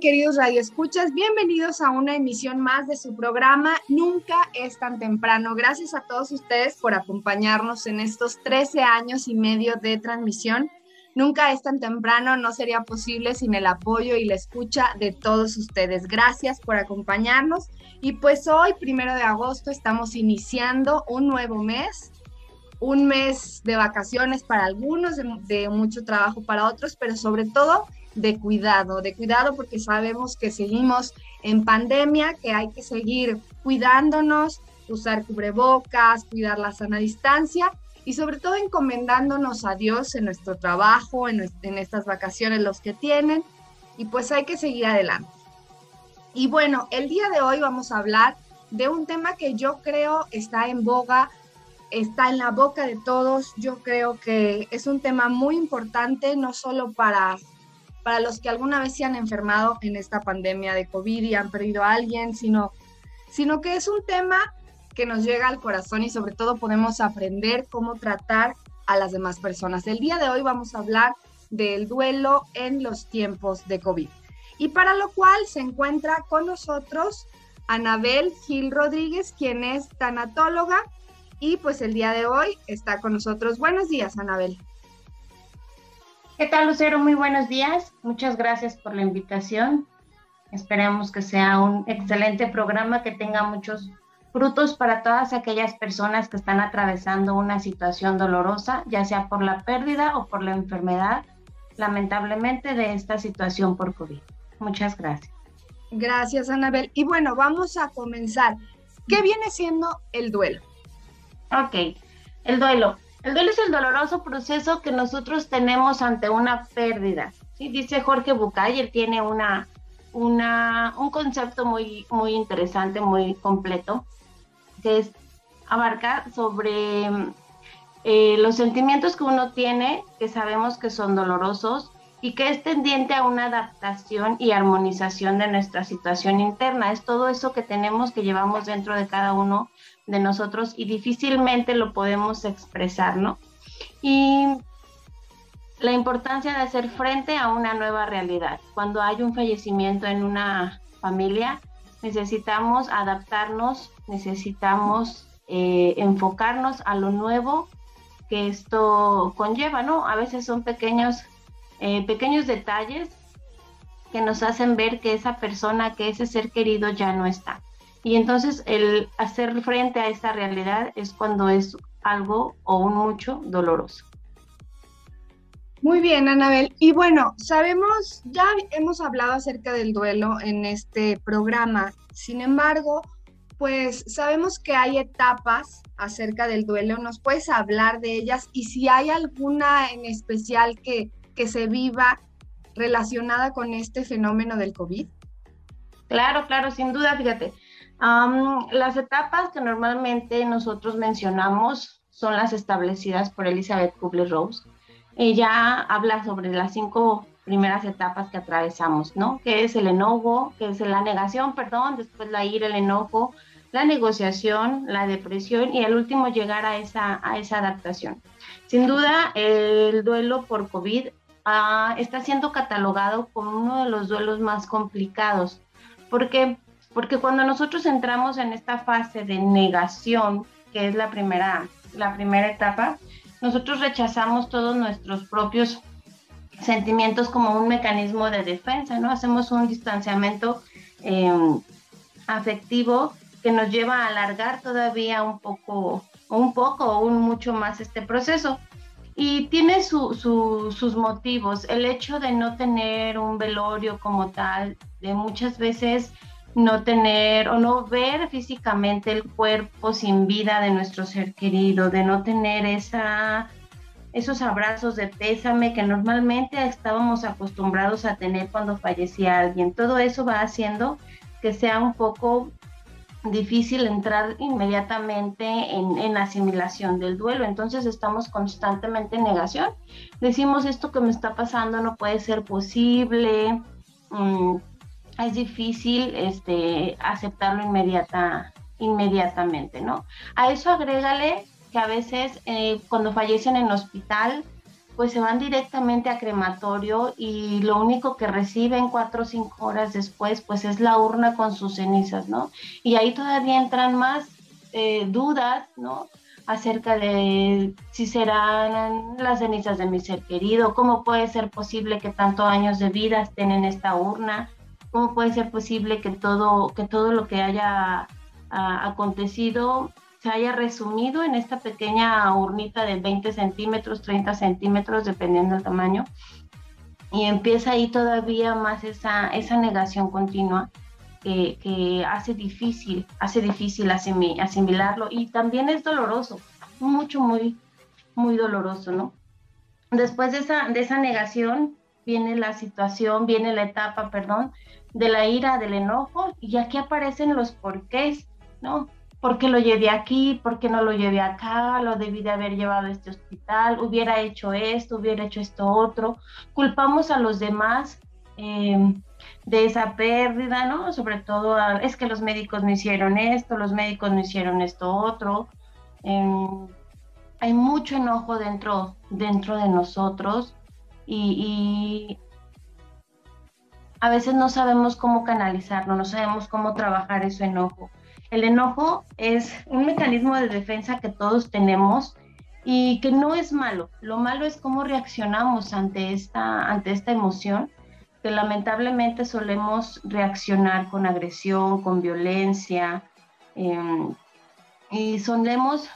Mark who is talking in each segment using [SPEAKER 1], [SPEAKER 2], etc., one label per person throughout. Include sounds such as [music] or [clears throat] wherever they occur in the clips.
[SPEAKER 1] Queridos radioescuchas? Bienvenidos a una emisión más de su programa Nunca es tan temprano. Gracias a todos ustedes por acompañarnos en estos 13 años y medio de transmisión. Nunca es tan temprano, no sería posible sin el apoyo y la escucha de todos ustedes. Gracias por acompañarnos. Y pues hoy, primero de agosto, estamos iniciando un nuevo mes, un mes de vacaciones para algunos, de, de mucho trabajo para otros, pero sobre todo de cuidado, de cuidado porque sabemos que seguimos en pandemia, que hay que seguir cuidándonos, usar cubrebocas, cuidar la sana distancia y sobre todo encomendándonos a Dios en nuestro trabajo, en, en estas vacaciones los que tienen y pues hay que seguir adelante. Y bueno, el día de hoy vamos a hablar de un tema que yo creo está en boga, está en la boca de todos. Yo creo que es un tema muy importante, no solo para para los que alguna vez se han enfermado en esta pandemia de COVID y han perdido a alguien, sino, sino que es un tema que nos llega al corazón y sobre todo podemos aprender cómo tratar a las demás personas. El día de hoy vamos a hablar del duelo en los tiempos de COVID. Y para lo cual se encuentra con nosotros Anabel Gil Rodríguez, quien es tanatóloga, y pues el día de hoy está con nosotros. Buenos días, Anabel.
[SPEAKER 2] ¿Qué tal, Lucero? Muy buenos días. Muchas gracias por la invitación. Esperemos que sea un excelente programa que tenga muchos frutos para todas aquellas personas que están atravesando una situación dolorosa, ya sea por la pérdida o por la enfermedad, lamentablemente, de esta situación por COVID. Muchas gracias.
[SPEAKER 1] Gracias, Anabel. Y bueno, vamos a comenzar. ¿Qué viene siendo el duelo?
[SPEAKER 2] Ok, el duelo. El duelo es el doloroso proceso que nosotros tenemos ante una pérdida. ¿sí? Dice Jorge Bucay, él tiene una, una, un concepto muy, muy interesante, muy completo, que es abarca sobre eh, los sentimientos que uno tiene, que sabemos que son dolorosos y que es tendiente a una adaptación y armonización de nuestra situación interna. Es todo eso que tenemos, que llevamos dentro de cada uno de nosotros y difícilmente lo podemos expresar, ¿no? Y la importancia de hacer frente a una nueva realidad. Cuando hay un fallecimiento en una familia, necesitamos adaptarnos, necesitamos eh, enfocarnos a lo nuevo que esto conlleva, ¿no? A veces son pequeños, eh, pequeños detalles que nos hacen ver que esa persona, que ese ser querido ya no está. Y entonces el hacer frente a esta realidad es cuando es algo o un mucho doloroso.
[SPEAKER 1] Muy bien, Anabel. Y bueno, sabemos, ya hemos hablado acerca del duelo en este programa. Sin embargo, pues sabemos que hay etapas acerca del duelo. ¿Nos puedes hablar de ellas? Y si hay alguna en especial que, que se viva relacionada con este fenómeno del COVID.
[SPEAKER 2] Claro, claro, sin duda, fíjate las etapas que normalmente nosotros mencionamos son las establecidas por Elizabeth Kubler-Rose. Ella habla sobre las cinco primeras etapas que atravesamos, ¿no? Que es el enojo, que es la negación, perdón, después la ira, el enojo, la negociación, la depresión y al último llegar a esa, adaptación. Sin duda, el duelo por COVID ah, está siendo catalogado como uno de los duelos más complicados, porque porque cuando nosotros entramos en esta fase de negación, que es la primera, la primera etapa, nosotros rechazamos todos nuestros propios sentimientos como un mecanismo de defensa, ¿no? Hacemos un distanciamiento em, afectivo que nos lleva a alargar todavía un poco, un poco o un mucho más este proceso. Y tiene sus motivos. El hecho de no tener un velorio como tal, de muchas veces no tener o no ver físicamente el cuerpo sin vida de nuestro ser querido, de no tener esa, esos abrazos de pésame que normalmente estábamos acostumbrados a tener cuando fallecía alguien. Todo eso va haciendo que sea un poco difícil entrar inmediatamente en, asimilación del duelo. Entonces estamos constantemente en negación. Decimos esto que me está pasando no puede ser posible. Mm, es difícil este, aceptarlo inmediata, inmediatamente, ¿no? A eso agrégale que a veces eh, cuando fallecen en hospital, pues se van directamente a crematorio y lo único que reciben cuatro o cinco horas después, pues es la urna con sus cenizas, ¿no? Y ahí todavía entran más eh, dudas, ¿no? acerca de si serán las cenizas de mi ser querido, cómo puede ser posible que tantos años de vida estén en esta urna, ¿Cómo puede ser posible que todo, que todo lo que haya acontecido se haya resumido en esta pequeña urnita de 20 centímetros, 30 centímetros, dependiendo del tamaño? Y empieza ahí todavía más esa, esa negación continua que, que hace difícil, hace difícil asimilarlo y también es doloroso, mucho, muy, muy doloroso, ¿no? Después de esa, de esa negación viene la situación, viene la etapa, perdón, de la ira, del enojo, y aquí aparecen los porqués, ¿no? ¿Por qué lo llevé aquí? ¿Por qué no lo llevé acá? ¿Lo debí de haber llevado a este hospital? ¿Hubiera hecho esto? ¿Hubiera hecho esto otro? Culpamos a los demás em, de esa pérdida, ¿no? Sobre todo, es que los médicos no hicieron esto, los médicos no hicieron esto otro. Em, hay mucho enojo dentro, dentro de nosotros y a veces no sabemos cómo canalizarlo, no sabemos cómo trabajar ese enojo. El enojo es un mecanismo de defensa que todos tenemos y que no es malo. Lo malo es cómo reaccionamos ante esta, ante esta emoción, que lamentablemente solemos reaccionar con agresión, con violencia, em, y solemos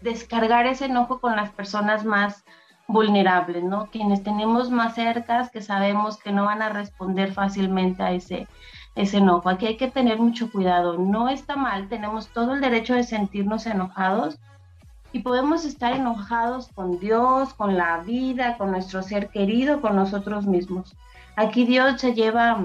[SPEAKER 2] descargar ese enojo con las personas más vulnerables, ¿no? Quienes tenemos más cercas, que sabemos que no van a responder fácilmente a ese, ese enojo. Aquí hay que tener mucho cuidado. No está mal, tenemos todo el derecho de sentirnos enojados y podemos estar enojados con Dios, con la vida, con nuestro ser querido, con nosotros mismos. Aquí Dios se lleva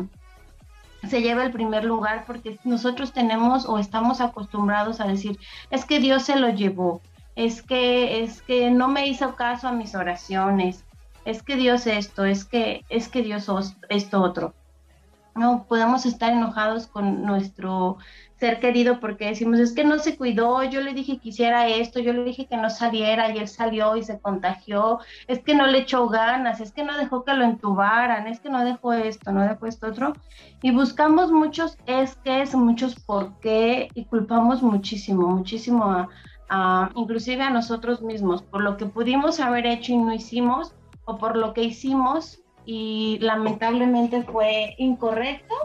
[SPEAKER 2] se lleva el primer lugar porque nosotros tenemos o estamos acostumbrados a decir, es que Dios se lo llevó, es que, es que no me hizo caso a mis oraciones, es que Dios esto, es que, es que Dios esto otro. No podemos estar enojados con nuestro ser querido porque decimos, es que no se cuidó, yo le dije que hiciera esto, yo le dije que no saliera y él salió y se contagió, es que no le echó ganas, es que no dejó que lo entubaran, es que no dejó esto, no dejó esto otro. Y buscamos muchos es que es, muchos por qué y culpamos muchísimo, muchísimo a, inclusive a nosotros mismos, por lo que pudimos haber hecho y no hicimos, o por lo que hicimos y lamentablemente fue incorrecto,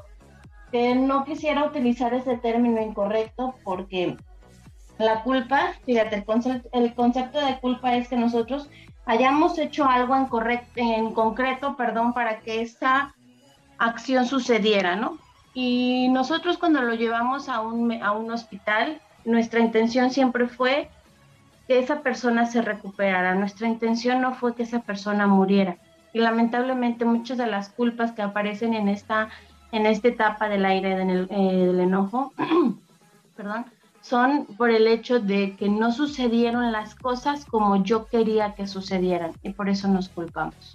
[SPEAKER 2] que no quisiera utilizar ese término incorrecto porque la culpa, fíjate, el concepto, de culpa es que nosotros hayamos hecho algo en, en concreto, perdón, para que esta acción sucediera, ¿no? Y nosotros cuando lo llevamos a un, a un hospital, nuestra intención siempre fue que esa persona se recuperara. Nuestra intención no fue que esa persona muriera. Y lamentablemente muchas de las culpas que aparecen en esta, en esta etapa del aire del, eh, del enojo, [clears throat] perdón, son por el hecho de que no sucedieron las cosas como yo quería que sucedieran y por eso nos culpamos.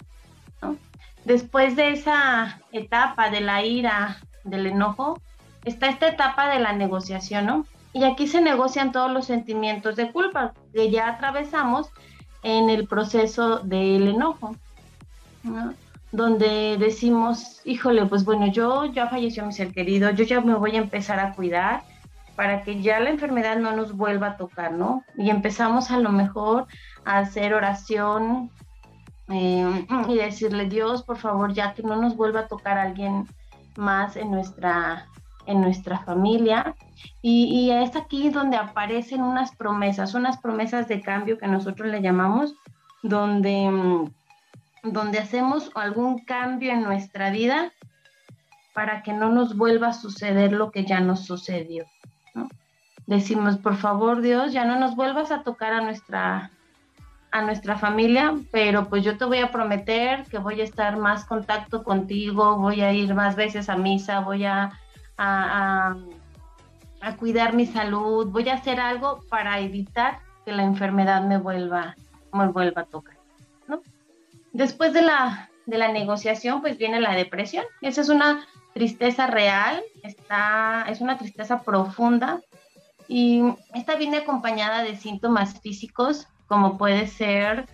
[SPEAKER 2] Después de esa etapa de la ira, del enojo, está esta etapa de la negociación, ¿no? Y aquí se negocian todos los sentimientos de culpa que ya atravesamos en el proceso del enojo, donde decimos, híjole, pues bueno, yo ya falleció mi ser querido, yo ya me voy a empezar a cuidar, para que ya la enfermedad no nos vuelva a tocar, ¿no? Y empezamos a lo mejor a hacer oración eh, y decirle, Dios, por favor, ya que no nos vuelva a tocar alguien más en nuestra, en nuestra familia. Y, es aquí donde aparecen unas promesas, unas promesas de cambio que nosotros le llamamos, donde, mm, donde hacemos algún cambio en nuestra vida para que no nos vuelva a suceder lo que ya nos sucedió. Decimos, por favor Dios, ya no nos vuelvas a tocar a nuestra, a nuestra familia, pero pues yo te voy a prometer que voy a estar más contacto contigo, voy a ir más veces a misa, voy a cuidar mi salud, voy a hacer algo para evitar que la enfermedad me vuelva, me vuelva a tocar. ¿no? Después de la, de la negociación, pues viene la depresión. Esa es una tristeza real, está, es una tristeza profunda y esta viene acompañada de síntomas físicos como puede ser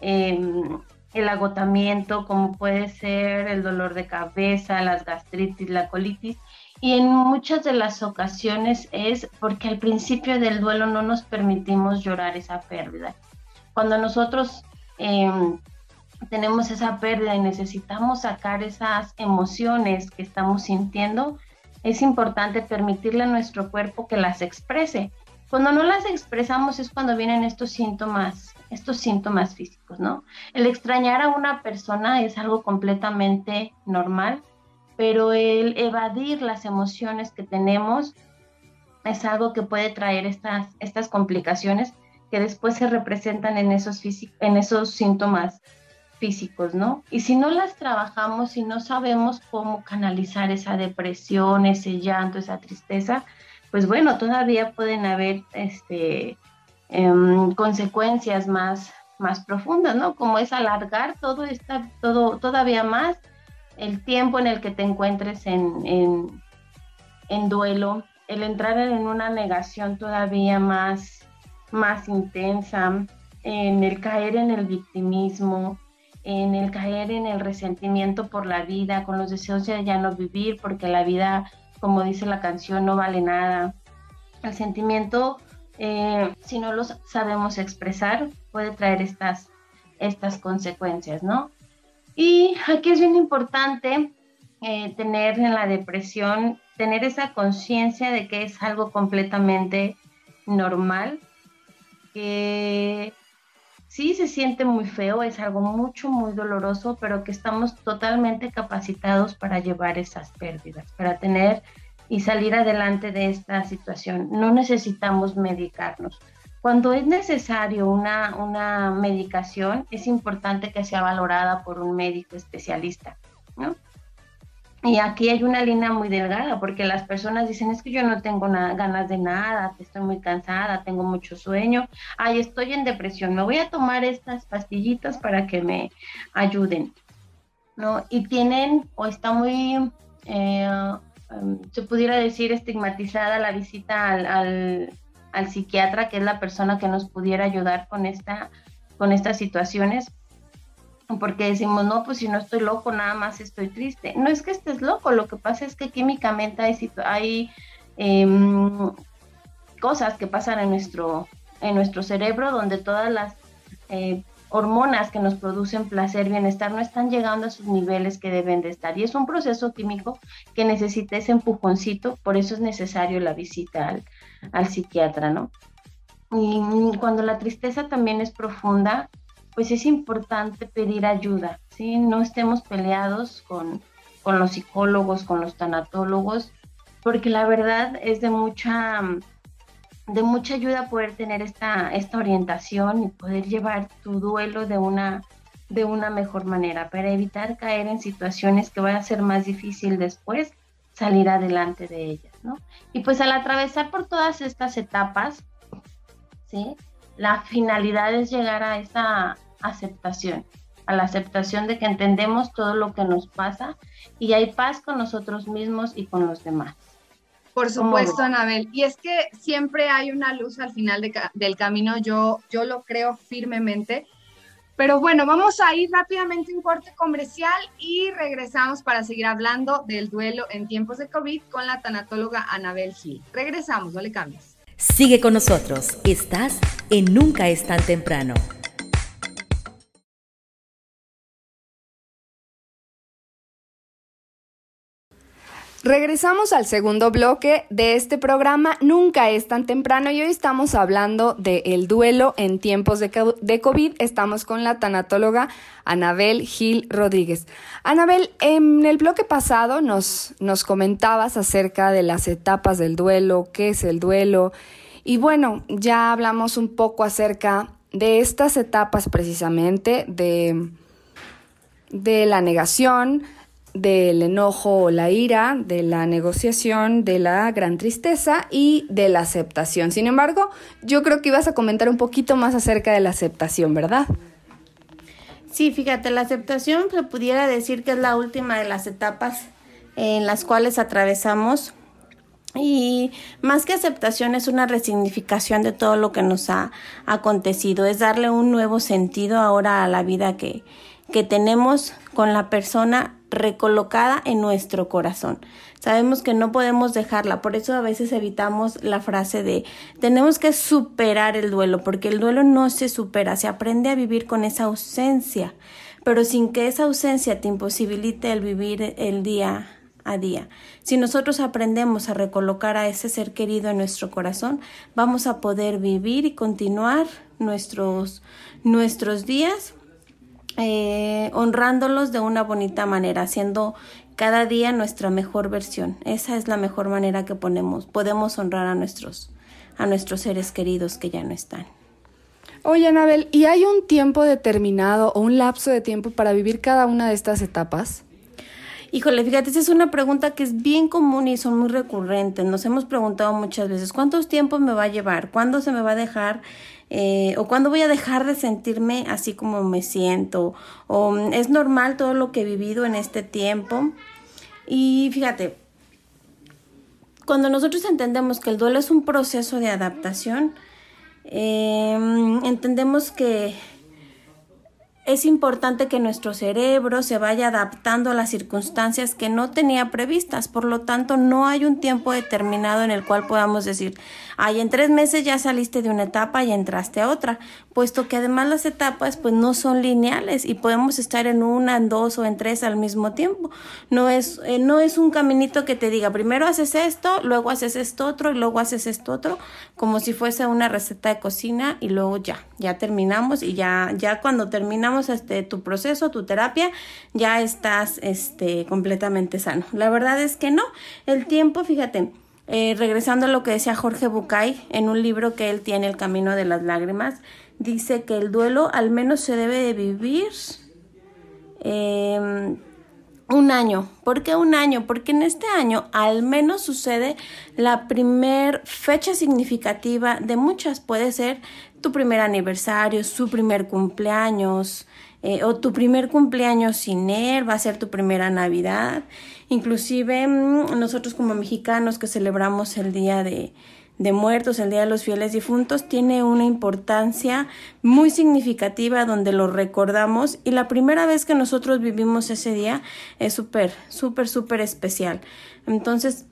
[SPEAKER 2] em, el agotamiento, como puede ser el dolor de cabeza, las gastritis, la colitis. Y en muchas de las ocasiones es porque al principio del duelo no nos permitimos llorar esa pérdida. Cuando nosotros em, tenemos esa pérdida y necesitamos sacar esas emociones que estamos sintiendo, es importante permitirle a nuestro cuerpo que las exprese. Cuando no las expresamos es cuando vienen estos síntomas, estos síntomas físicos, ¿no? El extrañar a una persona es algo completamente normal, pero el evadir las emociones que tenemos es algo que puede traer estas, estas complicaciones que después se representan en esos, en esos síntomas físicos, ¿no? Y si no las trabajamos, si no sabemos cómo canalizar esa depresión, ese llanto, esa tristeza, pues bueno, todavía pueden haber este, em, consecuencias más, más profundas, ¿no? Como es alargar todo, esta, todo todavía más el tiempo en el que te encuentres en, en, duelo, el entrar en una negación todavía más, más intensa, en el caer en el victimismo, en el caer en el resentimiento por la vida, con los deseos de ya no vivir, porque la vida, como dice la canción, no vale nada. El sentimiento, eh, si no lo sabemos expresar, puede traer estas, estas consecuencias, ¿no? Y aquí es bien importante eh, tener en la depresión, tener esa conciencia de que es algo completamente normal, que sí se siente muy feo, es algo mucho, muy doloroso, pero que estamos totalmente capacitados para llevar esas pérdidas, para tener y salir adelante de esta situación. No necesitamos medicarnos. Cuando es necesario una, una medicación, es importante que sea valorada por un médico especialista, ¿no? Y aquí hay una línea muy delgada, porque las personas dicen, es que yo no tengo ganas de nada, estoy muy cansada, tengo mucho sueño, ay, estoy en depresión, me voy a tomar estas pastillitas para que me ayuden, ¿no? Y tienen, o está muy, eh, um, se pudiera decir, estigmatizada la visita al, al, psiquiatra, que es la persona que nos pudiera ayudar con, esta, con estas situaciones, porque decimos, no, pues si no estoy loco, nada más estoy triste. No es que estés loco, lo que pasa es que químicamente hay, hay em, cosas que pasan en nuestro, en nuestro cerebro donde todas las eh, hormonas que nos producen placer, bienestar, no están llegando a sus niveles que deben de estar. Y es un proceso químico que necesita ese empujoncito, por eso es necesario la visita al, al psiquiatra, ¿no? Y cuando la tristeza también es profunda, pues es importante pedir ayuda, ¿sí? No estemos peleados con, los psicólogos, con los tanatólogos, porque la verdad es de mucha, de mucha ayuda poder tener esta, esta orientación y poder llevar tu duelo de una, de una mejor manera, para evitar caer en situaciones que van a ser más difícil después salir adelante de ellas, ¿no? Y pues al atravesar por todas estas etapas, ¿sí? la finalidad es llegar a esa aceptación, a la aceptación de que entendemos todo lo que nos pasa y hay paz con nosotros mismos y con los demás.
[SPEAKER 1] Por supuesto, Anabel. Y es que siempre hay una luz al final del camino, yo, yo lo creo firmemente, Pero bueno, vamos a ir rápidamente un corte comercial y regresamos para seguir hablando del duelo en tiempos de COVID con la tanatóloga Anabel Gil. Regresamos, no le cambies.
[SPEAKER 3] Sigue con nosotros. Estás en Nunca es tan temprano.
[SPEAKER 1] Regresamos al segundo bloque de este programa Nunca es tan temprano y hoy estamos hablando del duelo en tiempos de, COVID. Estamos con la tanatóloga Anabel Gil Rodríguez. Anabel, en el bloque pasado nos, nos comentabas acerca de las etapas del duelo, qué es el duelo y bueno, ya hablamos un poco acerca de estas etapas precisamente de, de la negación, del enojo o la ira, de la negociación, de la gran tristeza y de la aceptación. Sin embargo, yo creo que ibas a comentar un poquito más acerca de la aceptación, ¿verdad?
[SPEAKER 2] Sí, fíjate, la aceptación se pudiera decir que es la última de las etapas en las cuales atravesamos y más que aceptación es una resignificación de todo lo que nos ha acontecido, es darle un nuevo sentido ahora a la vida que, que tenemos con la persona recolocada en nuestro corazón. Sabemos que no podemos dejarla, por eso a veces evitamos la frase de tenemos que superar el duelo, porque el duelo no se supera, se aprende a vivir con esa ausencia, pero sin que esa ausencia te imposibilite el vivir el día a día. Si nosotros aprendemos a recolocar a ese ser querido en nuestro corazón, vamos a poder vivir y continuar nuestros, nuestros días eh, honrándolos de una bonita manera, haciendo cada día nuestra mejor versión. Esa es la mejor manera que ponemos, podemos honrar a nuestros, a nuestros seres queridos que ya no están.
[SPEAKER 1] Oye, Anabel, ¿y hay un tiempo determinado o un lapso de tiempo para vivir cada una de estas etapas?
[SPEAKER 2] Híjole, fíjate, esa es una pregunta que es bien común y son muy recurrentes. Nos hemos preguntado muchas veces, ¿cuántos tiempos me va a llevar? ¿Cuándo se me va a dejar eh, o cuándo voy a dejar de sentirme así como me siento, o mm, es normal todo lo que he vivido en este tiempo. Y fíjate, cuando nosotros entendemos que el duelo es un proceso de adaptación, eh, entendemos que es importante que nuestro cerebro se vaya adaptando a las circunstancias que no tenía previstas. Por lo tanto, no hay un tiempo determinado en el cual podamos decir, ay, en tres meses ya saliste de una etapa y entraste a otra, puesto que además las etapas pues no son lineales y podemos estar en una, en dos o en tres al mismo tiempo. No es, eh, no es un caminito que te diga, primero haces esto, luego haces esto otro y luego haces esto otro, como si fuese una receta de cocina y luego ya, ya terminamos y ya, ya cuando terminamos este, tu proceso, tu terapia, ya estás este, completamente sano. La verdad es que no. El tiempo, fíjate, eh, regresando a lo que decía Jorge Bucay en un libro que él tiene, El Camino de las Lágrimas, dice que el duelo al menos se debe de vivir em, un año. ¿Por qué un año? Porque en este año al menos sucede la primer fecha significativa de muchas. Puede ser tu primer aniversario, su primer cumpleaños, eh, o tu primer cumpleaños sin él, va a ser tu primera Navidad. Inclusive mm, nosotros como mexicanos que celebramos el Día de, de Muertos, el Día de los Fieles Difuntos, tiene una importancia muy significativa donde lo recordamos y la primera vez que nosotros vivimos ese día es súper, súper, súper especial. Entonces,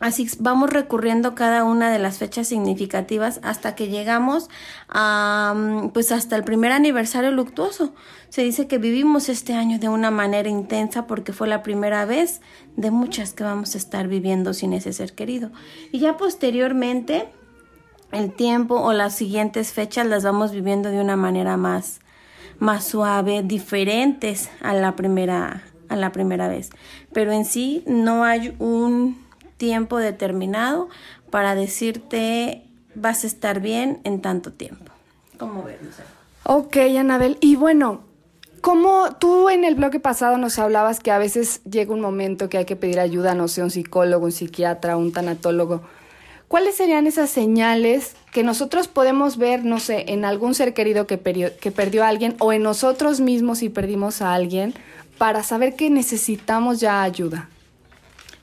[SPEAKER 2] Así vamos recurriendo cada una de las fechas significativas hasta que llegamos a, mm, pues hasta el primer aniversario luctuoso. Se dice que vivimos este año de una manera intensa porque fue la primera vez de muchas que vamos a estar viviendo sin ese ser querido. Y ya posteriormente, el tiempo o las siguientes fechas las vamos viviendo de una manera más, más suave, diferentes a la primera, a la primera vez. Pero en sí no hay un tiempo determinado para decirte vas a estar bien en tanto tiempo. ¿Cómo ves,
[SPEAKER 1] Ok, Anabel. Y bueno, como tú en el bloque pasado nos hablabas que a veces llega un momento que hay que pedir ayuda, no sé, un psicólogo, un psiquiatra, un tanatólogo. ¿Cuáles serían esas señales que nosotros podemos ver, no sé, en algún ser querido que, que perdió a alguien o en nosotros mismos si perdimos a alguien para saber que necesitamos ya ayuda?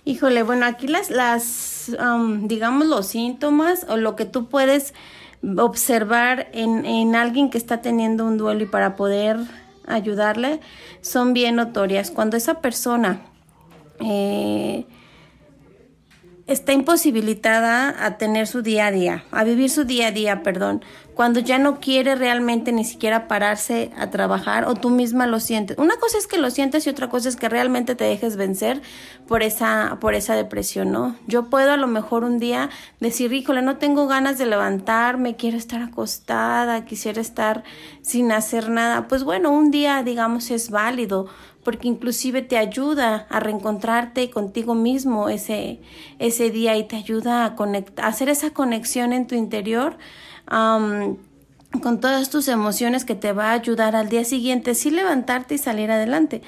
[SPEAKER 2] Híjole, bueno, aquí las, las um, digamos, los síntomas o lo que tú puedes observar en, en alguien que está teniendo un duelo y para poder ayudarle son bien notorias. Cuando esa persona eh, está imposibilitada a tener su día a día, a vivir su día a día, perdón, cuando ya no quiere realmente ni siquiera pararse a trabajar o tú misma lo sientes. Una cosa es que lo sientes y otra cosa es que realmente te dejes vencer por esa por esa depresión, ¿no? Yo puedo a lo mejor un día decir, "Híjole, no tengo ganas de levantarme, quiero estar acostada, quisiera estar sin hacer nada." Pues bueno, un día digamos es válido, porque inclusive te ayuda a reencontrarte contigo mismo ese, ese día y te ayuda a, conectar, a hacer esa conexión en tu interior con todas tus emociones que te va a ayudar al día siguiente sí levantarte y salir adelante.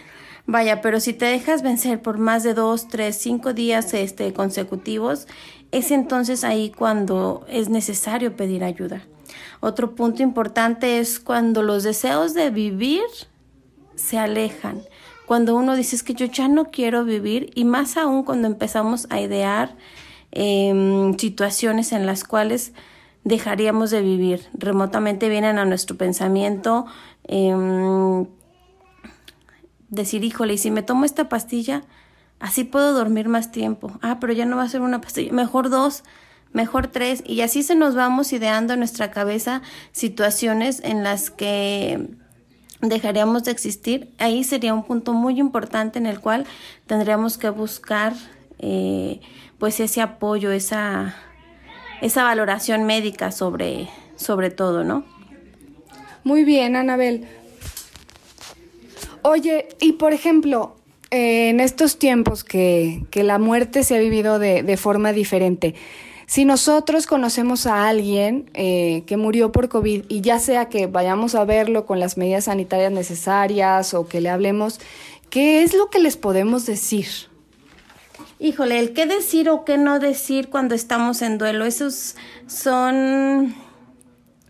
[SPEAKER 2] Vaya, pero si te dejas vencer por más de dos, tres, cinco días este, consecutivos, es entonces ahí cuando es necesario pedir ayuda. Otro punto importante es cuando los deseos de vivir se alejan cuando uno dice es que yo ya no quiero vivir y más aún cuando empezamos a idear em, situaciones en las cuales dejaríamos de vivir. Remotamente vienen a nuestro pensamiento eh, decir, híjole, y si me tomo esta pastilla, así puedo dormir más tiempo. Ah, pero ya no va a ser una pastilla, mejor dos, mejor tres. Y así se nos vamos ideando en nuestra cabeza situaciones en las que dejaríamos de existir, ahí sería un punto muy importante en el cual tendríamos que buscar eh, pues ese apoyo, esa, esa valoración médica sobre, sobre todo, ¿no?
[SPEAKER 1] Muy bien, Anabel. Oye, y por ejemplo, en estos tiempos que, que, la muerte se ha vivido de, de forma diferente, si nosotros conocemos a alguien eh, que murió por COVID y ya sea que vayamos a verlo con las medidas sanitarias necesarias o que le hablemos, ¿qué es lo que les podemos decir?
[SPEAKER 2] Híjole, el qué decir o qué no decir cuando estamos en duelo, esos son...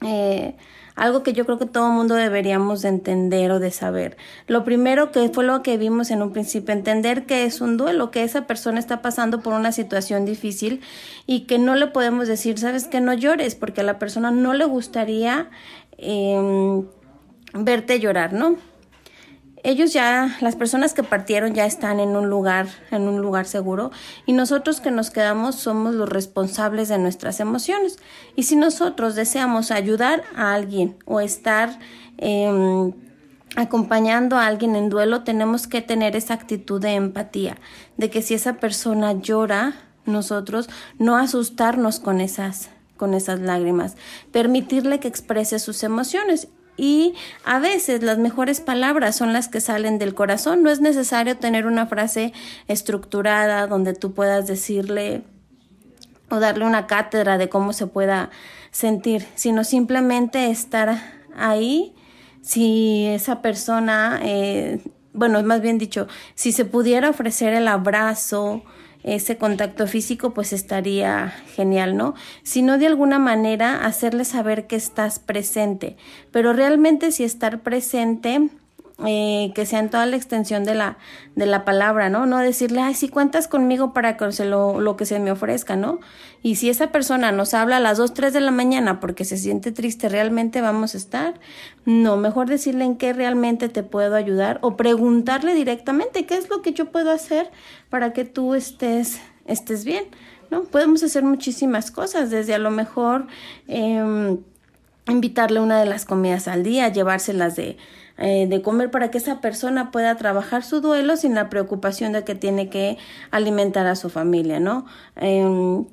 [SPEAKER 2] Eh, algo que yo creo que todo mundo deberíamos de entender o de saber. Lo primero que fue lo que vimos en un principio, entender que es un duelo, que esa persona está pasando por una situación difícil y que no le podemos decir, sabes que no llores, porque a la persona no le gustaría em, verte llorar, ¿no? Ellos ya, las personas que partieron ya están en un lugar, en un lugar seguro y nosotros que nos quedamos somos los responsables de nuestras emociones. Y si nosotros deseamos ayudar a alguien o estar em, acompañando a alguien en duelo, tenemos que tener esa actitud de empatía, de que si esa persona llora, nosotros no asustarnos con esas con esas lágrimas, permitirle que exprese sus emociones y a veces las mejores palabras son las que salen del corazón. No es necesario tener una frase estructurada donde tú puedas decirle o darle una cátedra de cómo se pueda sentir, sino simplemente estar ahí. Si esa persona, eh, bueno, más bien dicho, si se pudiera ofrecer el abrazo, ese contacto físico, pues estaría genial, ¿no? Sino de alguna manera hacerle saber que estás presente, pero realmente si estar presente eh, que sea en toda la extensión de la, de la palabra, ¿no? No decirle, ay, si cuentas conmigo para que se lo, lo que se me ofrezca, ¿no? Y si esa persona nos habla a las 2, 3 de la mañana porque se siente triste, ¿realmente vamos a estar? No, mejor decirle en qué realmente te puedo ayudar o preguntarle directamente qué es lo que yo puedo hacer para que tú estés, estés bien, ¿no? Podemos hacer muchísimas cosas, desde a lo mejor... Eh, invitarle una de las comidas al día, llevárselas de, eh, de comer para que esa persona pueda trabajar su duelo sin la preocupación de que tiene que alimentar a su familia, ¿no? Em,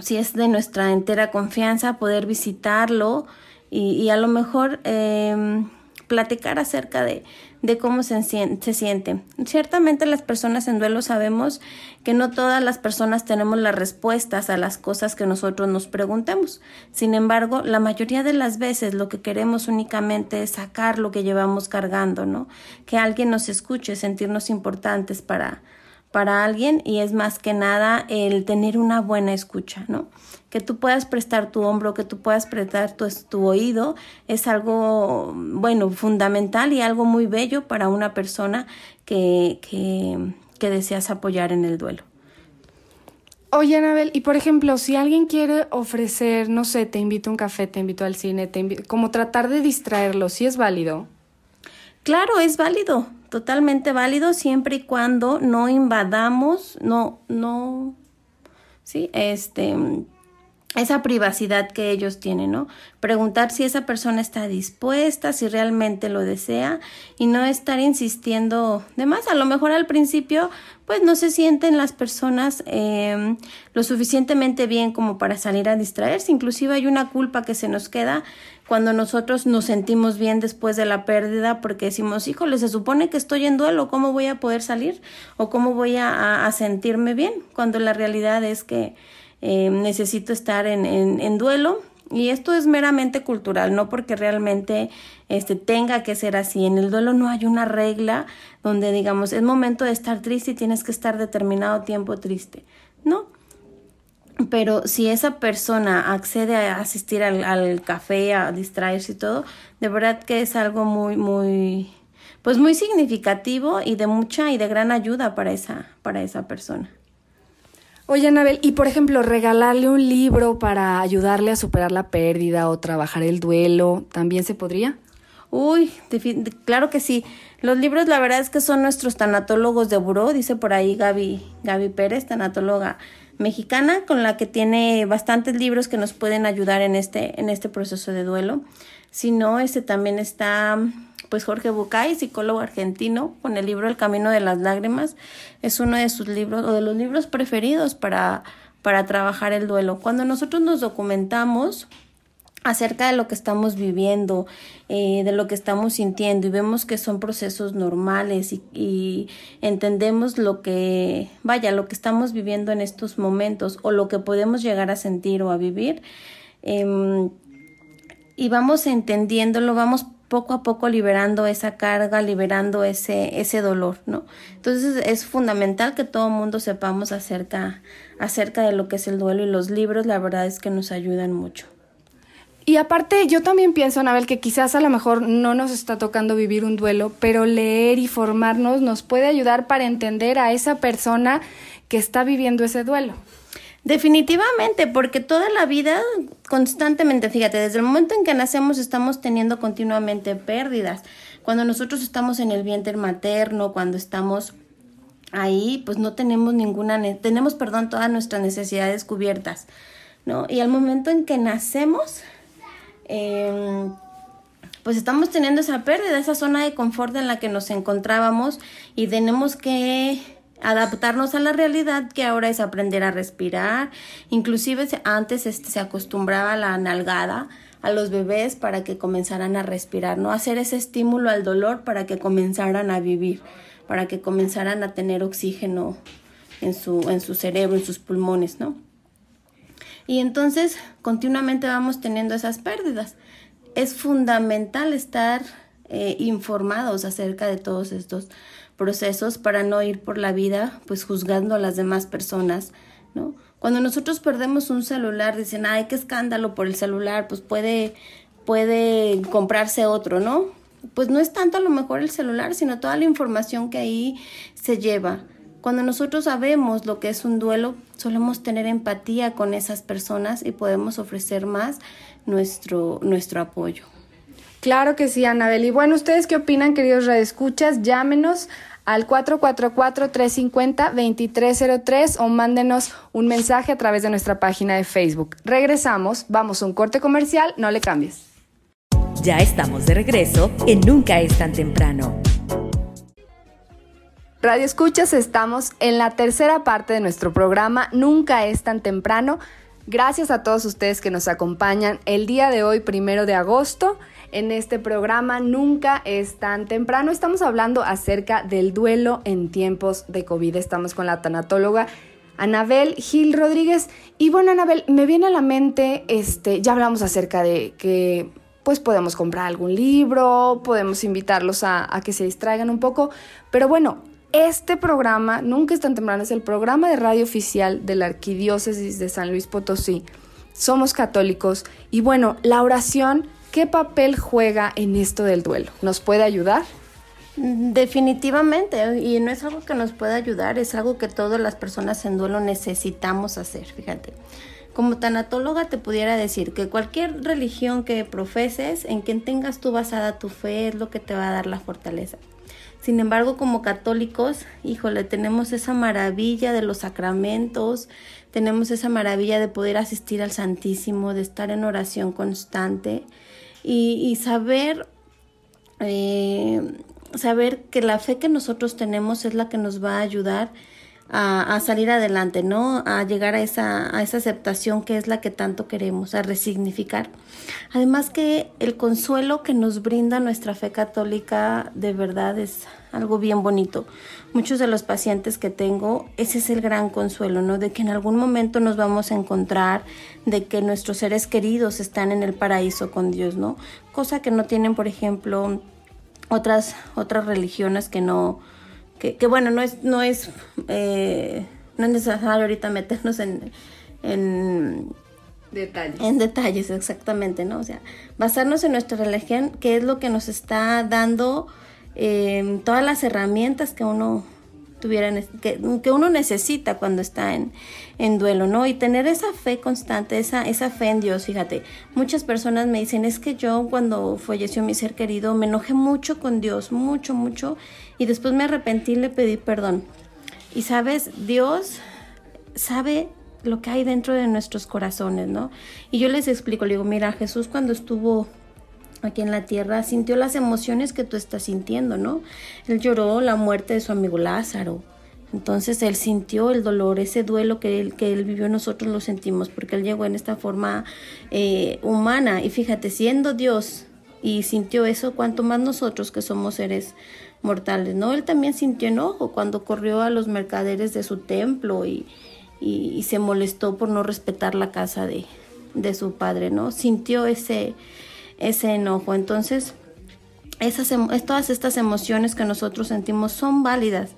[SPEAKER 2] si es de nuestra entera confianza, poder visitarlo y, y a lo mejor eh, platicar acerca de, de cómo se, se siente. Ciertamente las personas en duelo sabemos que no todas las personas tenemos las respuestas a las cosas que nosotros nos preguntemos. Sin embargo, la mayoría de las veces lo que queremos únicamente es sacar lo que llevamos cargando, ¿no? Que alguien nos escuche, sentirnos importantes para, para alguien y es más que nada el tener una buena escucha, ¿no? Que tú puedas prestar tu hombro, que tú puedas prestar tu, tu oído, es algo, bueno, fundamental y algo muy bello para una persona que, que, que deseas apoyar en el duelo.
[SPEAKER 1] Oye, Anabel, y por ejemplo, si alguien quiere ofrecer, no sé, te invito a un café, te invito al cine, te como tratar de distraerlo, ¿sí es válido?
[SPEAKER 2] Claro, es válido, totalmente válido siempre y cuando no invadamos, no, no, sí, este, esa privacidad que ellos tienen, ¿no? Preguntar si esa persona está dispuesta, si realmente lo desea y no estar insistiendo de más. A lo mejor al principio, pues no se sienten las personas em, lo suficientemente bien como para salir a distraerse. Inclusive hay una culpa que se nos queda cuando nosotros nos sentimos bien después de la pérdida porque decimos, híjole, se supone que estoy en duelo, ¿cómo voy a poder salir? ¿O cómo voy a, a sentirme bien? Cuando la realidad es que eh, necesito estar en, en, duelo. Y esto es meramente cultural, no porque realmente este, tenga que ser así. En el duelo no hay una regla donde digamos es momento de estar triste y tienes que estar determinado tiempo triste. No. Pero si esa persona accede a asistir al, al café, a distraerse y todo, de verdad que es algo muy, muy, pues muy significativo y de mucha y de gran ayuda para esa, para esa persona.
[SPEAKER 1] Oye, Anabel, y por ejemplo, regalarle un libro para ayudarle a superar la pérdida o trabajar el duelo, ¿también se podría?
[SPEAKER 2] Uy, claro que sí. Los libros, la verdad es que son nuestros tanatólogos de buró, dice por ahí Gaby, Gaby Pérez, tanatóloga mexicana, con la que tiene bastantes libros que nos pueden ayudar en este, en este proceso de duelo. Si no, este también está pues Jorge Bucay, psicólogo argentino, con el libro El Camino de las Lágrimas, es uno de sus libros o de los libros preferidos para, para trabajar el duelo. Cuando nosotros nos documentamos acerca de lo que estamos viviendo, eh, de lo que estamos sintiendo y vemos que son procesos normales y, entendemos lo que, vaya, lo que estamos viviendo en estos momentos o lo que podemos llegar a sentir o a vivir, eh, y vamos entendiéndolo, vamos poco a poco liberando esa carga, liberando ese, ese dolor, ¿no? Entonces es fundamental que todo el mundo sepamos acerca, acerca de lo que es el duelo y los libros, la verdad es que nos ayudan mucho.
[SPEAKER 1] Y aparte, yo también pienso, Anabel, que quizás a lo mejor no nos está tocando vivir un duelo, pero leer y formarnos nos puede ayudar para entender a esa persona que está viviendo ese duelo.
[SPEAKER 2] Definitivamente, porque toda la vida, constantemente, fíjate, desde el momento en que nacemos estamos teniendo continuamente pérdidas. Cuando nosotros estamos en el vientre materno, cuando estamos ahí, pues no tenemos ninguna, tenemos, perdón, todas nuestras necesidades cubiertas, ¿no? Y al momento en que nacemos, em, pues estamos teniendo esa pérdida, esa zona de confort en la que nos encontrábamos y tenemos que adaptarnos a la realidad que ahora es aprender a respirar. Inclusive antes este, se acostumbraba a la nalgada a los bebés para que comenzaran a respirar, no hacer ese estímulo al dolor para que comenzaran a vivir, para que comenzaran a tener oxígeno en su, en su cerebro, en sus pulmones, ¿no? Y entonces continuamente vamos teniendo esas pérdidas. Es fundamental estar eh, informados acerca de todos estos procesos para no ir por la vida pues juzgando a las demás personas, ¿no? Cuando nosotros perdemos un celular, dicen, ay, qué escándalo por el celular, pues puede, puede comprarse otro, ¿no? Pues no es tanto a lo mejor el celular, sino toda la información que ahí se lleva. Cuando nosotros sabemos lo que es un duelo, solemos tener empatía con esas personas y podemos ofrecer más nuestro, nuestro apoyo.
[SPEAKER 1] Claro que sí, Anabel. Y bueno, ¿ustedes qué opinan, queridos redescuchas? Llámenos al 444-350-2303 o mándenos un mensaje a través de nuestra página de Facebook. Regresamos, vamos a un corte comercial, no le cambies.
[SPEAKER 3] Ya estamos de regreso en Nunca es tan temprano.
[SPEAKER 1] Radio Escuchas, estamos en la tercera parte de nuestro programa Nunca es tan temprano. Gracias a todos ustedes que nos acompañan el día de hoy, primero de agosto en este programa Nunca es tan temprano. Estamos hablando acerca del duelo en tiempos de COVID. Estamos con la tanatóloga Anabel Gil Rodríguez. Y bueno, Anabel, me viene a la mente, este, ya hablamos acerca de que pues podemos comprar algún libro, podemos invitarlos a, a que se distraigan un poco, pero bueno, este programa, Nunca es tan temprano, es el programa de radio oficial de la Arquidiócesis de San Luis Potosí. Somos católicos y bueno, la oración ¿Qué papel juega en esto del duelo? ¿Nos puede ayudar?
[SPEAKER 2] Definitivamente, y no es algo que nos pueda ayudar, es algo que todas las personas en duelo necesitamos hacer, fíjate. Como tanatóloga te pudiera decir que cualquier religión que profeses, en quien tengas tú basada tu fe, es lo que te va a dar la fortaleza. Sin embargo, como católicos, híjole, tenemos esa maravilla de los sacramentos, tenemos esa maravilla de poder asistir al Santísimo, de estar en oración constante y, saber eh, saber que la fe que nosotros tenemos es la que nos va a ayudar a, salir adelante, ¿no? A llegar a esa, a esa aceptación que es la que tanto queremos, a resignificar. Además que el consuelo que nos brinda nuestra fe católica de verdad es algo bien bonito. Muchos de los pacientes que tengo, ese es el gran consuelo, ¿no? De que en algún momento nos vamos a encontrar, de que nuestros seres queridos están en el paraíso con Dios, ¿no? Cosa que no tienen, por ejemplo, otras, otras religiones que no, que, bueno, no es, no es, eh, no es necesario ahorita meternos en, en
[SPEAKER 1] detalles.
[SPEAKER 2] En detalles, exactamente, ¿no? O sea, basarnos en nuestra religión, que es lo que nos está dando eh, todas las herramientas que uno tuviera, que, que uno necesita cuando está en, en duelo, ¿no? Y tener esa fe constante, esa, esa fe en Dios, fíjate. Muchas personas me dicen, es que yo cuando falleció mi ser querido me enojé mucho con Dios, mucho, mucho, y después me arrepentí y le pedí perdón. Y sabes, Dios sabe lo que hay dentro de nuestros corazones, ¿no? Y yo les explico, le digo, mira, Jesús cuando estuvo aquí en la tierra sintió las emociones que tú estás sintiendo, ¿no? Él lloró la muerte de su amigo Lázaro, entonces él sintió el dolor, ese duelo que él, que él vivió, nosotros lo sentimos, porque él llegó en esta forma eh, humana. Y fíjate, siendo Dios y sintió eso, cuanto más nosotros que somos seres mortales, ¿no? Él también sintió enojo cuando corrió a los mercaderes de su templo y, y, se molestó por no respetar la casa de, de su padre, ¿no? Sintió ese, ese enojo. Entonces, esas, todas estas emociones que nosotros sentimos son válidas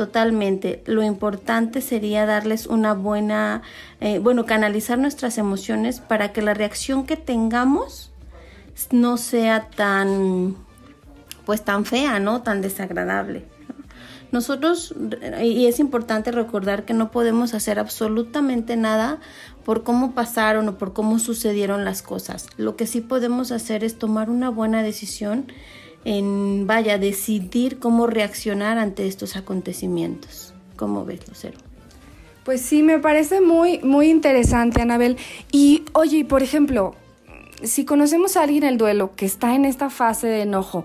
[SPEAKER 2] Totalmente. Lo importante sería darles una buena, eh, bueno, canalizar nuestras emociones para que la reacción que tengamos no sea tan, pues tan fea, ¿no? Tan desagradable. Nosotros, y es importante recordar que no podemos hacer absolutamente nada por cómo pasaron o por cómo sucedieron las cosas. Lo que sí podemos hacer es tomar una buena decisión en, vaya, decidir cómo reaccionar ante estos acontecimientos. ¿Cómo ves, Lucero?
[SPEAKER 1] Pues sí, me parece muy, muy interesante, Anabel. Y oye, por ejemplo, si conocemos a alguien en el duelo que está en esta fase de enojo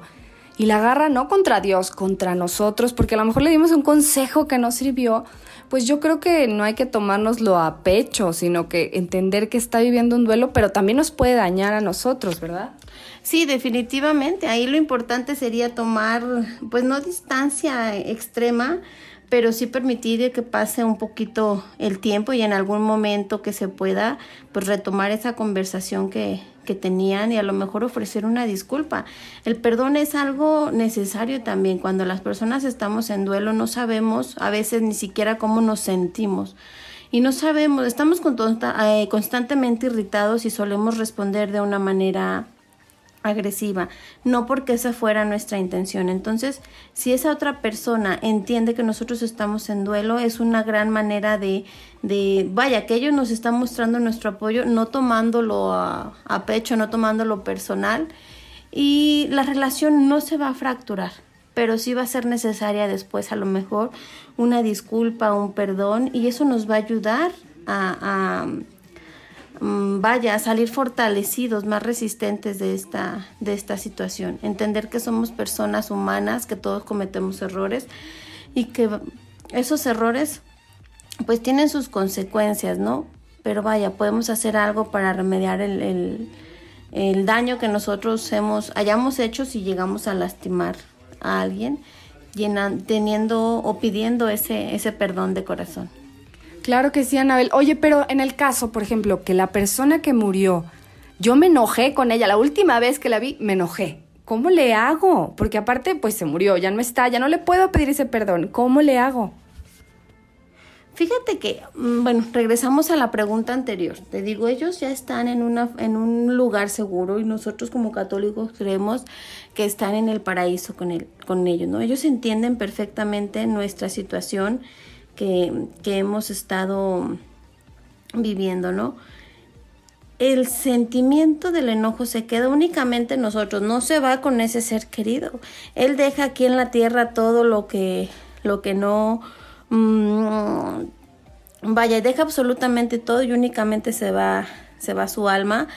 [SPEAKER 1] y la agarra no contra Dios, contra nosotros, porque a lo mejor le dimos un consejo que no sirvió, pues yo creo que no hay que tomárnoslo a pecho, sino que entender que está viviendo un duelo, pero también nos puede dañar a nosotros, ¿verdad?
[SPEAKER 2] Sí, definitivamente. Ahí lo importante sería tomar, pues no distancia extrema, pero sí permitir que pase un poquito el tiempo y en algún momento que se pueda, pues retomar esa conversación que, que tenían y a lo mejor ofrecer una disculpa. El perdón es algo necesario también. Cuando las personas estamos en duelo no sabemos a veces ni siquiera cómo nos sentimos. Y no sabemos, estamos eh, constantemente irritados y solemos responder de una manera agresiva, no porque esa fuera nuestra intención. Entonces, si esa otra persona entiende que nosotros estamos en duelo, es una gran manera de, de vaya, que ellos nos están mostrando nuestro apoyo, no tomándolo a, a pecho, no tomándolo personal, y la relación no se va a fracturar, pero sí va a ser necesaria después a lo mejor una disculpa, un perdón, y eso nos va a ayudar a vaya, a salir fortalecidos, más resistentes de esta, de esta situación. Entender que somos personas humanas, que todos cometemos errores y que esos errores pues tienen sus consecuencias, ¿no? Pero vaya, podemos hacer algo para remediar el, el, daño que nosotros hemos, hayamos hecho si llegamos a lastimar a alguien, teniendo o pidiendo ese, ese perdón de corazón.
[SPEAKER 1] Claro que sí, Anabel. Oye, pero en el caso, por ejemplo, que la persona que murió, yo me enojé con ella, la última vez que la vi, me enojé. ¿Cómo le hago? Porque aparte, pues se murió, ya no está, ya no le puedo pedir ese perdón. ¿Cómo le hago?
[SPEAKER 2] Fíjate que, mm, bueno, regresamos a la pregunta anterior. Te digo, ellos ya están en, una, en un lugar seguro y nosotros como católicos creemos que están en el paraíso con, el, con ellos, ¿no? Ellos entienden perfectamente nuestra situación que, hemos estado viviendo, ¿no? El sentimiento del enojo se queda únicamente en nosotros, no se va con ese ser querido. Él deja aquí en la tierra todo lo que, lo que no Mm, vaya, deja absolutamente todo y únicamente se va, se va su alma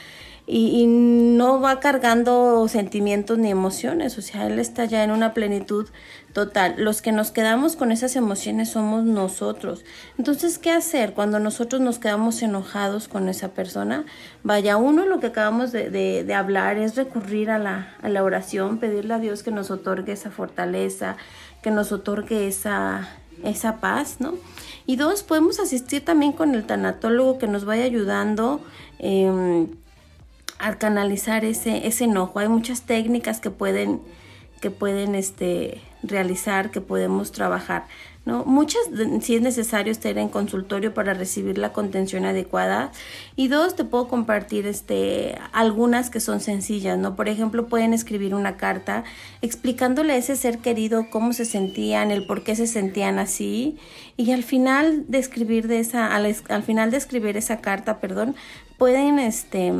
[SPEAKER 2] y, no va cargando sentimientos ni emociones, o sea, él está ya en una plenitud total. Los que nos quedamos con esas emociones somos nosotros. Entonces, ¿qué hacer cuando nosotros nos quedamos enojados con esa persona? Vaya, uno lo que acabamos de, de, hablar es recurrir a la, a la oración, pedirle a Dios que nos otorgue esa fortaleza, que nos otorgue esa, esa paz, ¿no? Y dos, podemos asistir también con el tanatólogo que nos vaya ayudando em, a canalizar ese, ese enojo. Hay muchas técnicas que pueden, que pueden este, realizar, que podemos trabajar. ¿no? Muchas, si es necesario estar en consultorio para recibir la contención adecuada. Y dos, te puedo compartir este, algunas que son sencillas, ¿no? Por ejemplo, pueden escribir una carta explicándole a ese ser querido cómo se sentían, el por qué se sentían así. Y al final de escribir de esa, al, al final de escribir esa carta, perdón, pueden este,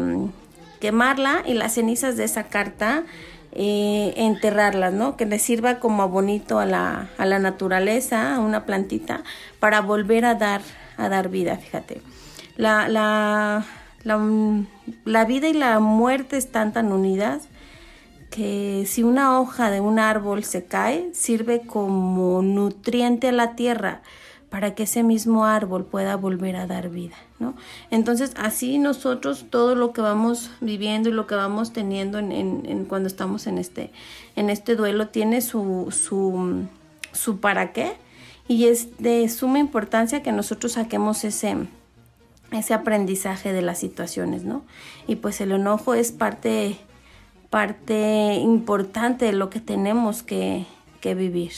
[SPEAKER 2] quemarla y las cenizas de esa carta eh, enterrarlas, ¿no? Que le sirva como bonito a la, a la naturaleza, a una plantita, para volver a dar, a dar vida, fíjate. La, la, la, la vida y la muerte están tan unidas que si una hoja de un árbol se cae, sirve como nutriente a la tierra para que ese mismo árbol pueda volver a dar vida, ¿no? Entonces, así nosotros todo lo que vamos viviendo y lo que vamos teniendo en, cuando estamos en este, en este duelo tiene su, su, su para qué y es de suma importancia que nosotros saquemos ese, ese aprendizaje de las situaciones, ¿no? Y pues el enojo es parte, parte importante de lo que tenemos que, que vivir.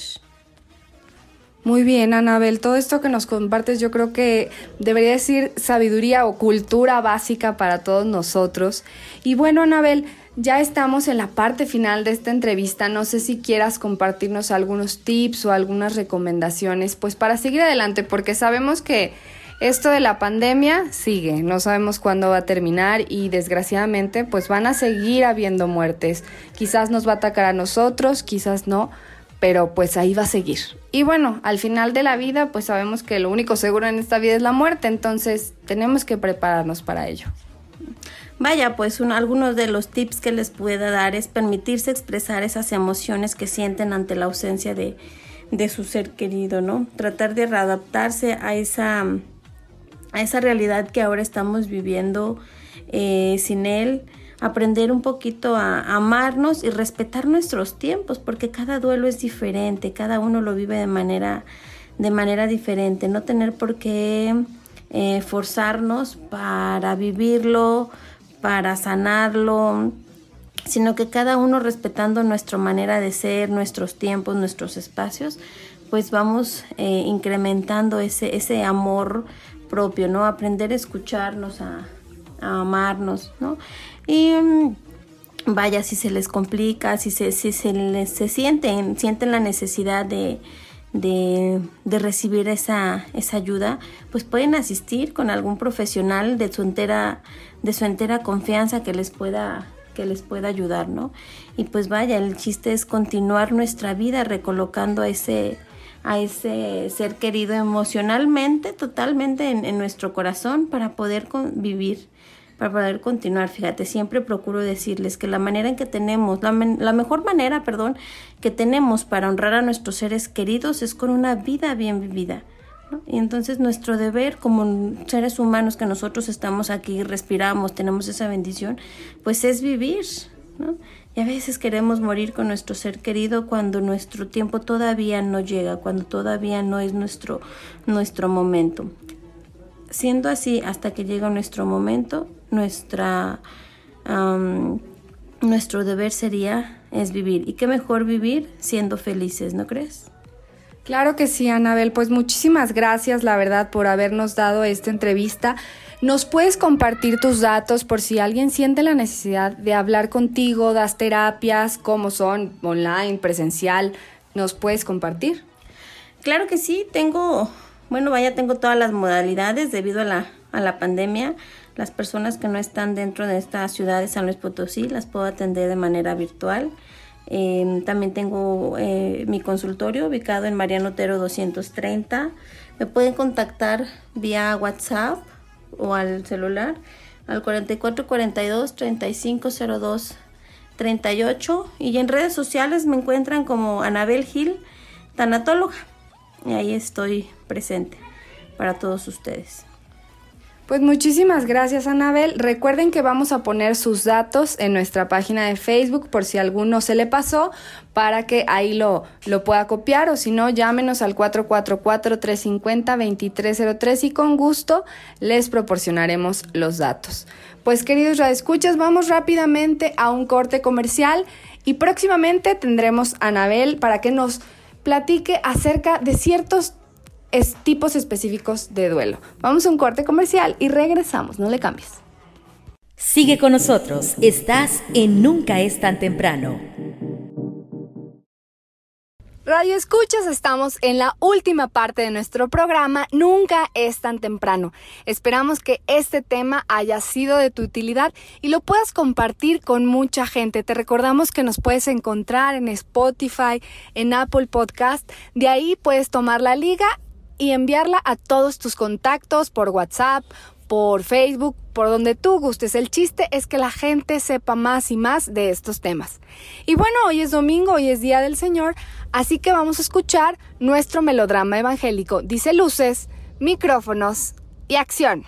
[SPEAKER 1] Muy bien, Anabel, todo esto que nos compartes yo creo que debería decir sabiduría o cultura básica para todos nosotros. Y bueno, Anabel, ya estamos en la parte final de esta entrevista. No sé si quieras compartirnos algunos tips o algunas recomendaciones, pues para seguir adelante, porque sabemos que esto de la pandemia sigue, no sabemos cuándo va a terminar y desgraciadamente pues van a seguir habiendo muertes. Quizás nos va a atacar a nosotros, quizás no, pero pues ahí va a seguir. Y bueno, al final de la vida, pues sabemos que lo único seguro en esta vida es la muerte, entonces tenemos que prepararnos para ello.
[SPEAKER 2] Vaya, pues algunos de los tips que les pueda dar es permitirse expresar esas emociones que sienten ante la ausencia de, de su ser querido, ¿no? Tratar de readaptarse a esa, a esa realidad que ahora estamos viviendo eh, sin él aprender un poquito a amarnos y respetar nuestros tiempos, porque cada duelo es diferente, cada uno lo vive de manera, de manera diferente, no tener por qué eh, forzarnos para vivirlo, para sanarlo, sino que cada uno respetando nuestra manera de ser, nuestros tiempos, nuestros espacios, pues vamos eh, incrementando ese, ese amor propio, ¿no? Aprender a escucharnos, a, a amarnos, ¿no? Y mm, vaya, si se les complica, si se, si se, les, se sienten, sienten la necesidad de, de, recibir esa, esa ayuda, pues pueden asistir con algún profesional de su entera, de su entera confianza que les pueda que les pueda ayudar, ¿no? Y pues vaya, el chiste es continuar nuestra vida recolocando a ese, a ese ser querido emocionalmente, totalmente en, en nuestro corazón para poder vivir para poder continuar. Fíjate, siempre procuro decirles que la manera en que tenemos, la, mejor manera, perdón, que tenemos para honrar a nuestros seres queridos es con una vida bien vivida. Y entonces nuestro deber como seres humanos que nosotros estamos aquí, respiramos, tenemos esa bendición, pues es vivir. Y a veces queremos morir con nuestro ser querido cuando nuestro tiempo todavía no llega, cuando todavía no es nuestro, nuestro momento. Siendo así, hasta que llega nuestro momento, nuestra, nuestro deber sería es vivir. Y qué mejor vivir siendo felices, ¿no crees?
[SPEAKER 1] Claro que sí, Anabel. Pues muchísimas gracias, la verdad, por habernos dado esta entrevista. ¿Nos puedes compartir tus datos por si alguien siente la necesidad de hablar contigo, das terapias, cómo son, online, presencial? ¿Nos puedes compartir?
[SPEAKER 2] Claro que sí, tengo, bueno, vaya, tengo todas las modalidades debido a la, a la pandemia. Las personas que no están dentro de esta ciudad de San Luis Potosí las puedo atender de manera virtual. Em, también tengo eh, mi consultorio ubicado en Mariano Otero 230. Me pueden contactar vía WhatsApp o al celular al 4442 3502 38 y en redes sociales me encuentran como Anabel Gil, tanatóloga. Y ahí estoy presente para todos ustedes.
[SPEAKER 1] Pues muchísimas gracias Anabel. Recuerden que vamos a poner sus datos en nuestra página de Facebook por si alguno se le pasó para que ahí lo, lo pueda copiar o si no llámenos al 444-350-2303 y con gusto les proporcionaremos los datos. Pues queridos radioescuchas, vamos rápidamente a un corte comercial y próximamente tendremos a Anabel para que nos platique acerca de ciertos es tipos específicos de duelo. Vamos a un corte comercial y regresamos, no le cambies.
[SPEAKER 3] Sigue con nosotros, estás en Nunca es tan temprano.
[SPEAKER 1] Radio Escuchas, estamos en la última parte de nuestro programa, Nunca es tan temprano. Esperamos que este tema haya sido de tu utilidad y lo puedas compartir con mucha gente. Te recordamos que nos puedes encontrar en Spotify, en Apple Podcast. De ahí puedes tomar la liga y enviarla a todos tus contactos por WhatsApp, por Facebook, por donde tú gustes. El chiste es que la gente sepa más y más de estos temas. Y bueno, hoy es domingo, hoy es Día del Señor, así que vamos a escuchar nuestro melodrama evangélico. Dice luces, micrófonos y acción.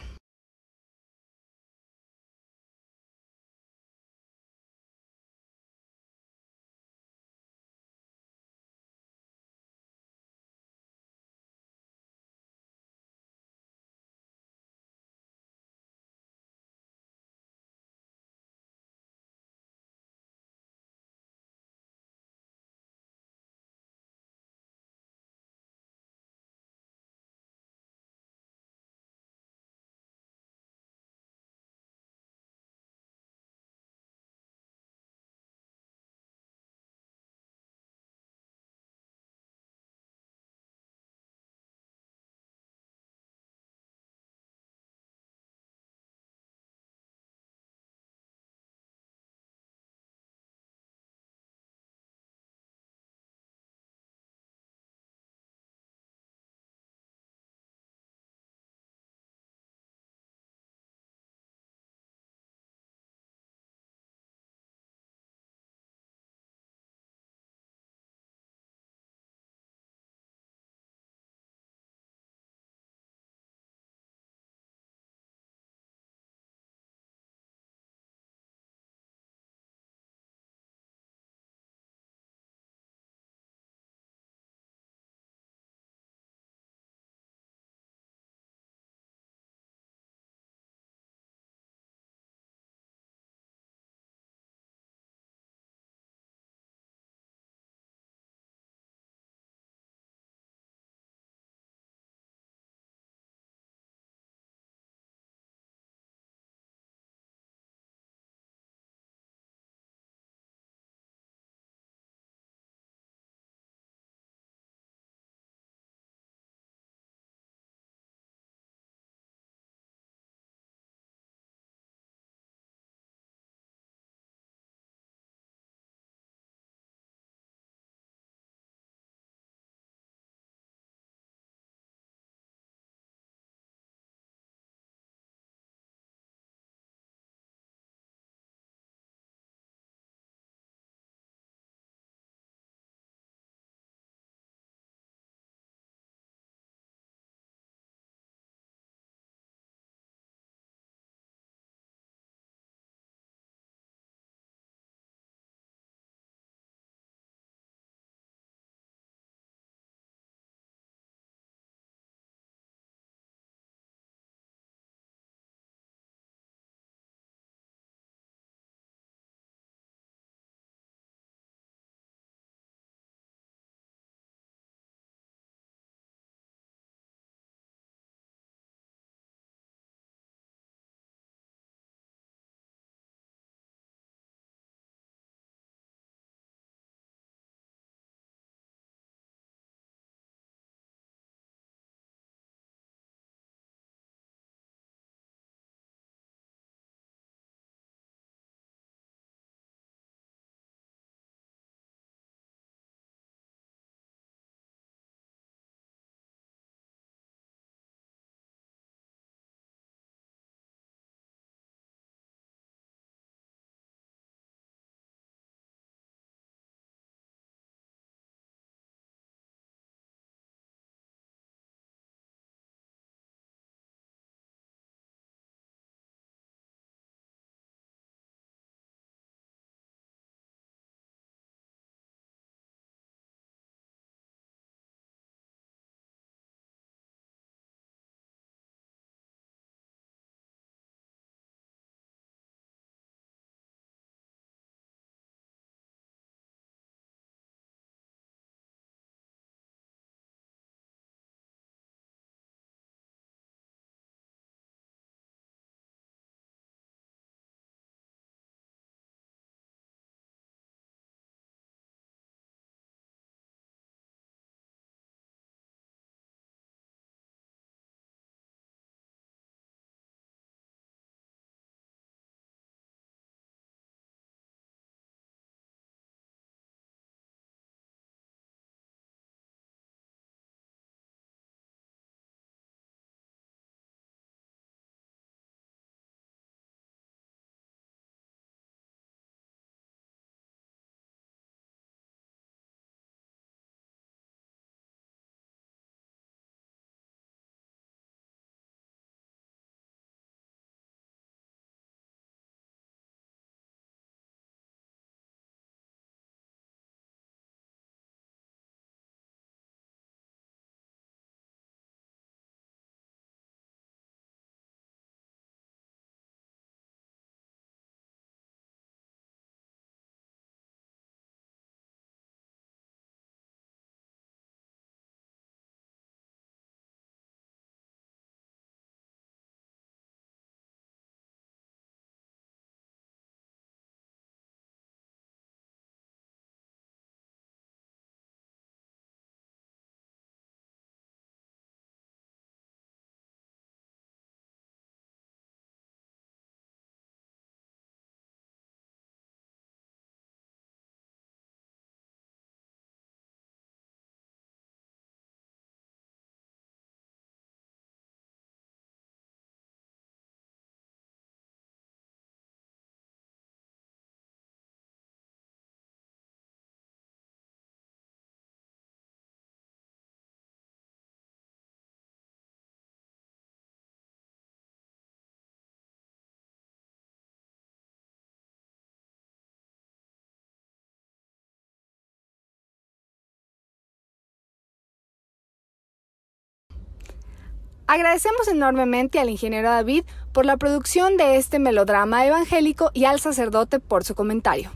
[SPEAKER 1] Agradecemos enormemente al ingeniero David por la producción de este melodrama evangélico y al sacerdote por su comentario.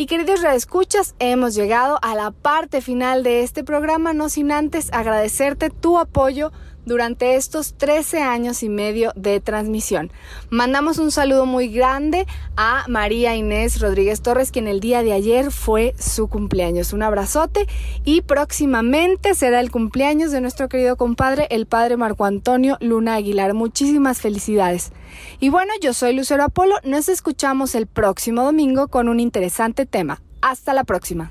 [SPEAKER 1] Y queridos reescuchas, hemos llegado a la parte final de este programa, no sin antes agradecerte tu apoyo durante estos 13 años y medio de transmisión. Mandamos un saludo muy grande a María Inés Rodríguez Torres, quien el día de ayer fue su cumpleaños. Un abrazote y próximamente será el cumpleaños de nuestro querido compadre, el padre Marco Antonio Luna Aguilar. Muchísimas felicidades. Y bueno, yo soy Lucero Apolo, nos escuchamos el próximo domingo con un interesante tema. Hasta la próxima.